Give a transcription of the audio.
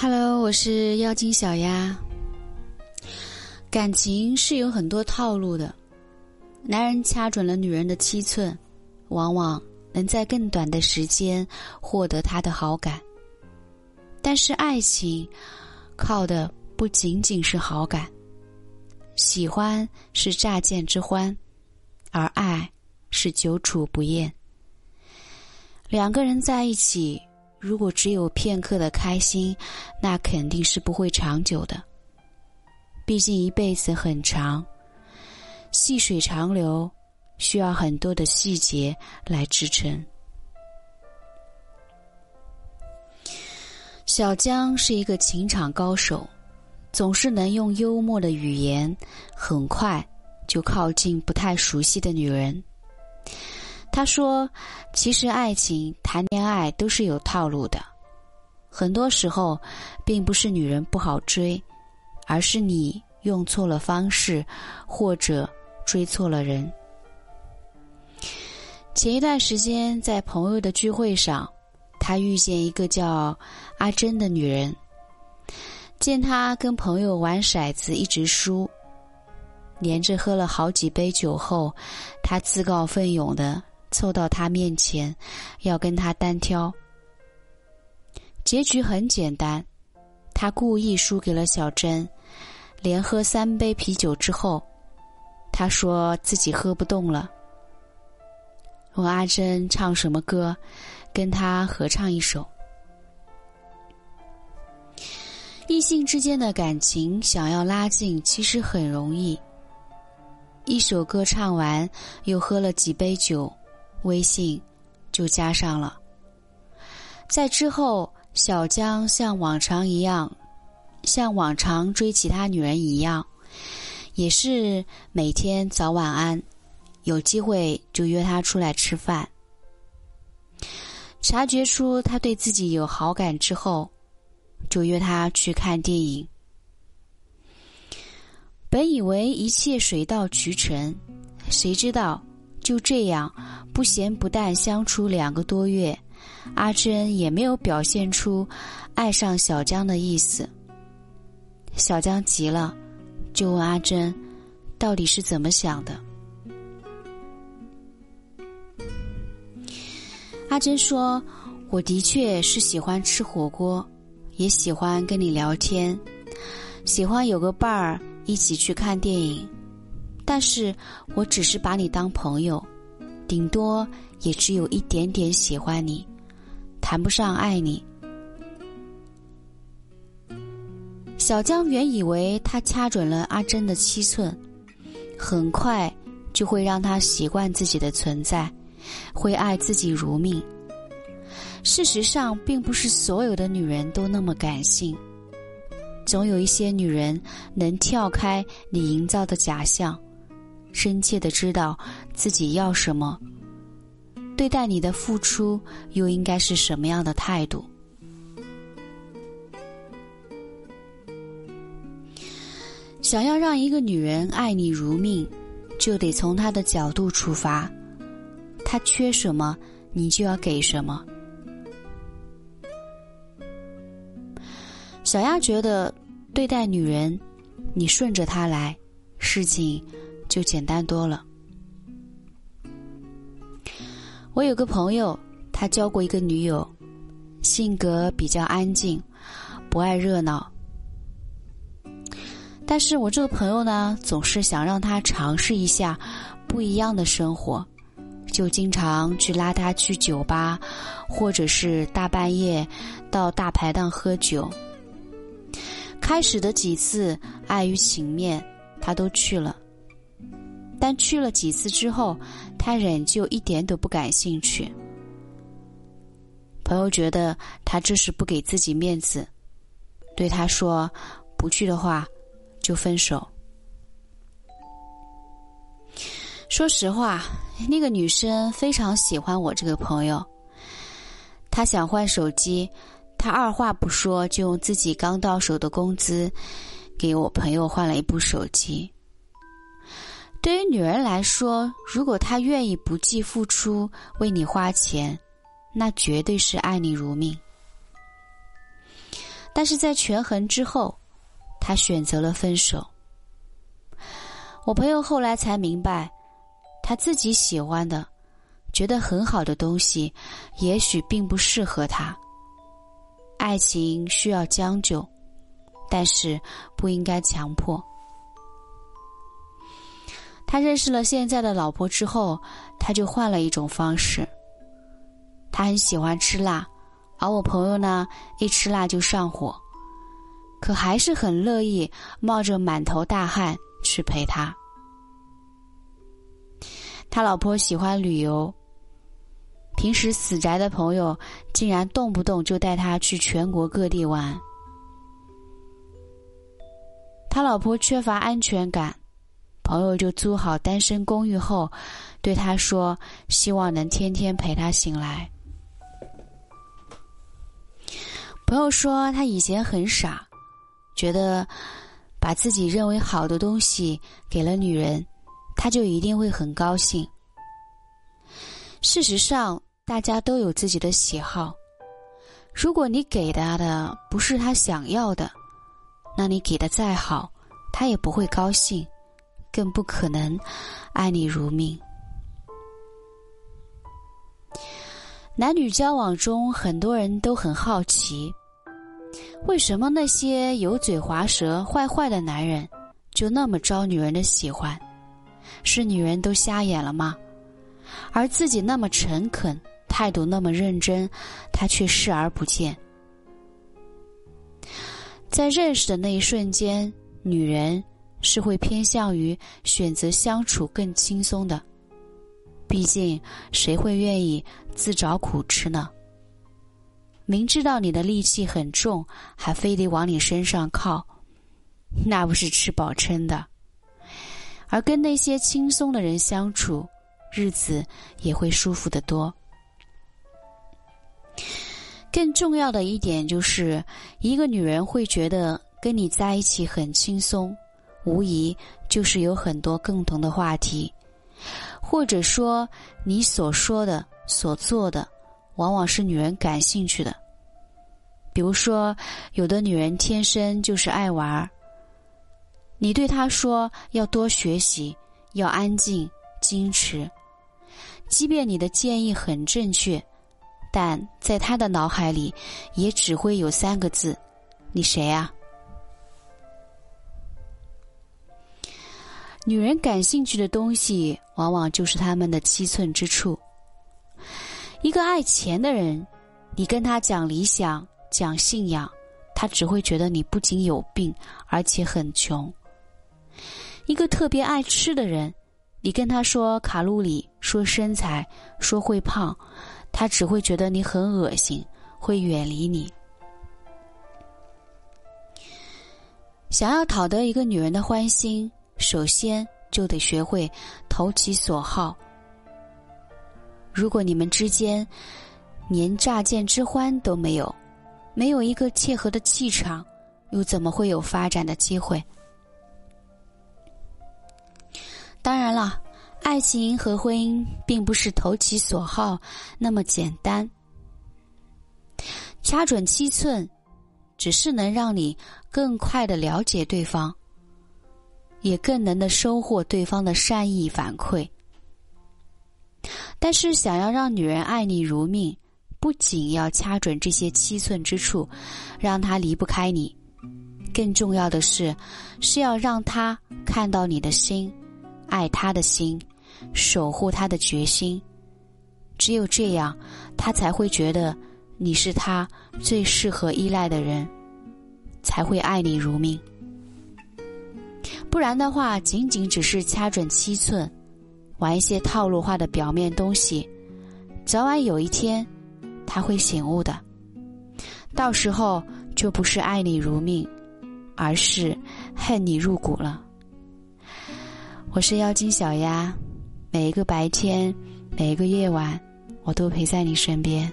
Hello，我是妖精小丫。感情是有很多套路的，男人掐准了女人的七寸，往往能在更短的时间获得她的好感。但是爱情靠的不仅仅是好感，喜欢是乍见之欢，而爱是久处不厌。两个人在一起。如果只有片刻的开心，那肯定是不会长久的。毕竟一辈子很长，细水长流需要很多的细节来支撑。小江是一个情场高手，总是能用幽默的语言，很快就靠近不太熟悉的女人。他说：“其实爱情、谈恋爱都是有套路的，很多时候，并不是女人不好追，而是你用错了方式，或者追错了人。”前一段时间在朋友的聚会上，他遇见一个叫阿珍的女人，见他跟朋友玩骰子一直输，连着喝了好几杯酒后，他自告奋勇的。凑到他面前，要跟他单挑。结局很简单，他故意输给了小珍。连喝三杯啤酒之后，他说自己喝不动了，问阿珍唱什么歌，跟他合唱一首。异性之间的感情想要拉近，其实很容易。一首歌唱完，又喝了几杯酒。微信就加上了。在之后，小江像往常一样，像往常追其他女人一样，也是每天早晚安，有机会就约她出来吃饭。察觉出他对自己有好感之后，就约他去看电影。本以为一切水到渠成，谁知道？就这样，不咸不淡相处两个多月，阿珍也没有表现出爱上小江的意思。小江急了，就问阿珍，到底是怎么想的？阿珍说：“我的确是喜欢吃火锅，也喜欢跟你聊天，喜欢有个伴儿一起去看电影。”但是我只是把你当朋友，顶多也只有一点点喜欢你，谈不上爱你。小江原以为他掐准了阿珍的七寸，很快就会让他习惯自己的存在，会爱自己如命。事实上，并不是所有的女人都那么感性，总有一些女人能跳开你营造的假象。深切的知道自己要什么，对待你的付出又应该是什么样的态度？想要让一个女人爱你如命，就得从她的角度出发，她缺什么，你就要给什么。小丫觉得，对待女人，你顺着她来，事情。就简单多了。我有个朋友，他交过一个女友，性格比较安静，不爱热闹。但是我这个朋友呢，总是想让他尝试一下不一样的生活，就经常去拉他去酒吧，或者是大半夜到大排档喝酒。开始的几次，碍于情面，他都去了。但去了几次之后，他仍旧一点都不感兴趣。朋友觉得他这是不给自己面子，对他说：“不去的话，就分手。”说实话，那个女生非常喜欢我这个朋友。她想换手机，她二话不说就用自己刚到手的工资，给我朋友换了一部手机。对于女人来说，如果她愿意不计付出为你花钱，那绝对是爱你如命。但是在权衡之后，他选择了分手。我朋友后来才明白，他自己喜欢的、觉得很好的东西，也许并不适合他。爱情需要将就，但是不应该强迫。他认识了现在的老婆之后，他就换了一种方式。他很喜欢吃辣，而我朋友呢，一吃辣就上火，可还是很乐意冒着满头大汗去陪他。他老婆喜欢旅游，平时死宅的朋友竟然动不动就带他去全国各地玩。他老婆缺乏安全感。朋友就租好单身公寓后，对他说：“希望能天天陪他醒来。”朋友说他以前很傻，觉得把自己认为好的东西给了女人，他就一定会很高兴。事实上，大家都有自己的喜好。如果你给他的不是他想要的，那你给的再好，他也不会高兴。更不可能爱你如命。男女交往中，很多人都很好奇，为什么那些油嘴滑舌、坏坏的男人就那么招女人的喜欢？是女人都瞎眼了吗？而自己那么诚恳、态度那么认真，他却视而不见。在认识的那一瞬间，女人。是会偏向于选择相处更轻松的，毕竟谁会愿意自找苦吃呢？明知道你的戾气很重，还非得往你身上靠，那不是吃饱撑的。而跟那些轻松的人相处，日子也会舒服得多。更重要的一点就是，一个女人会觉得跟你在一起很轻松。无疑就是有很多共同的话题，或者说你所说的、所做的，往往是女人感兴趣的。比如说，有的女人天生就是爱玩儿，你对她说要多学习，要安静、矜持，即便你的建议很正确，但在她的脑海里也只会有三个字：你谁啊？女人感兴趣的东西，往往就是他们的七寸之处。一个爱钱的人，你跟他讲理想、讲信仰，他只会觉得你不仅有病，而且很穷。一个特别爱吃的人，你跟他说卡路里、说身材、说会胖，他只会觉得你很恶心，会远离你。想要讨得一个女人的欢心。首先就得学会投其所好。如果你们之间连乍见之欢都没有，没有一个契合的气场，又怎么会有发展的机会？当然了，爱情和婚姻并不是投其所好那么简单。掐准七寸，只是能让你更快的了解对方。也更能的收获对方的善意反馈。但是，想要让女人爱你如命，不仅要掐准这些七寸之处，让她离不开你，更重要的是，是要让她看到你的心，爱她的心，守护她的决心。只有这样，她才会觉得你是她最适合依赖的人，才会爱你如命。不然的话，仅仅只是掐准七寸，玩一些套路化的表面东西，早晚有一天，他会醒悟的。到时候就不是爱你如命，而是恨你入骨了。我是妖精小丫，每一个白天，每一个夜晚，我都陪在你身边。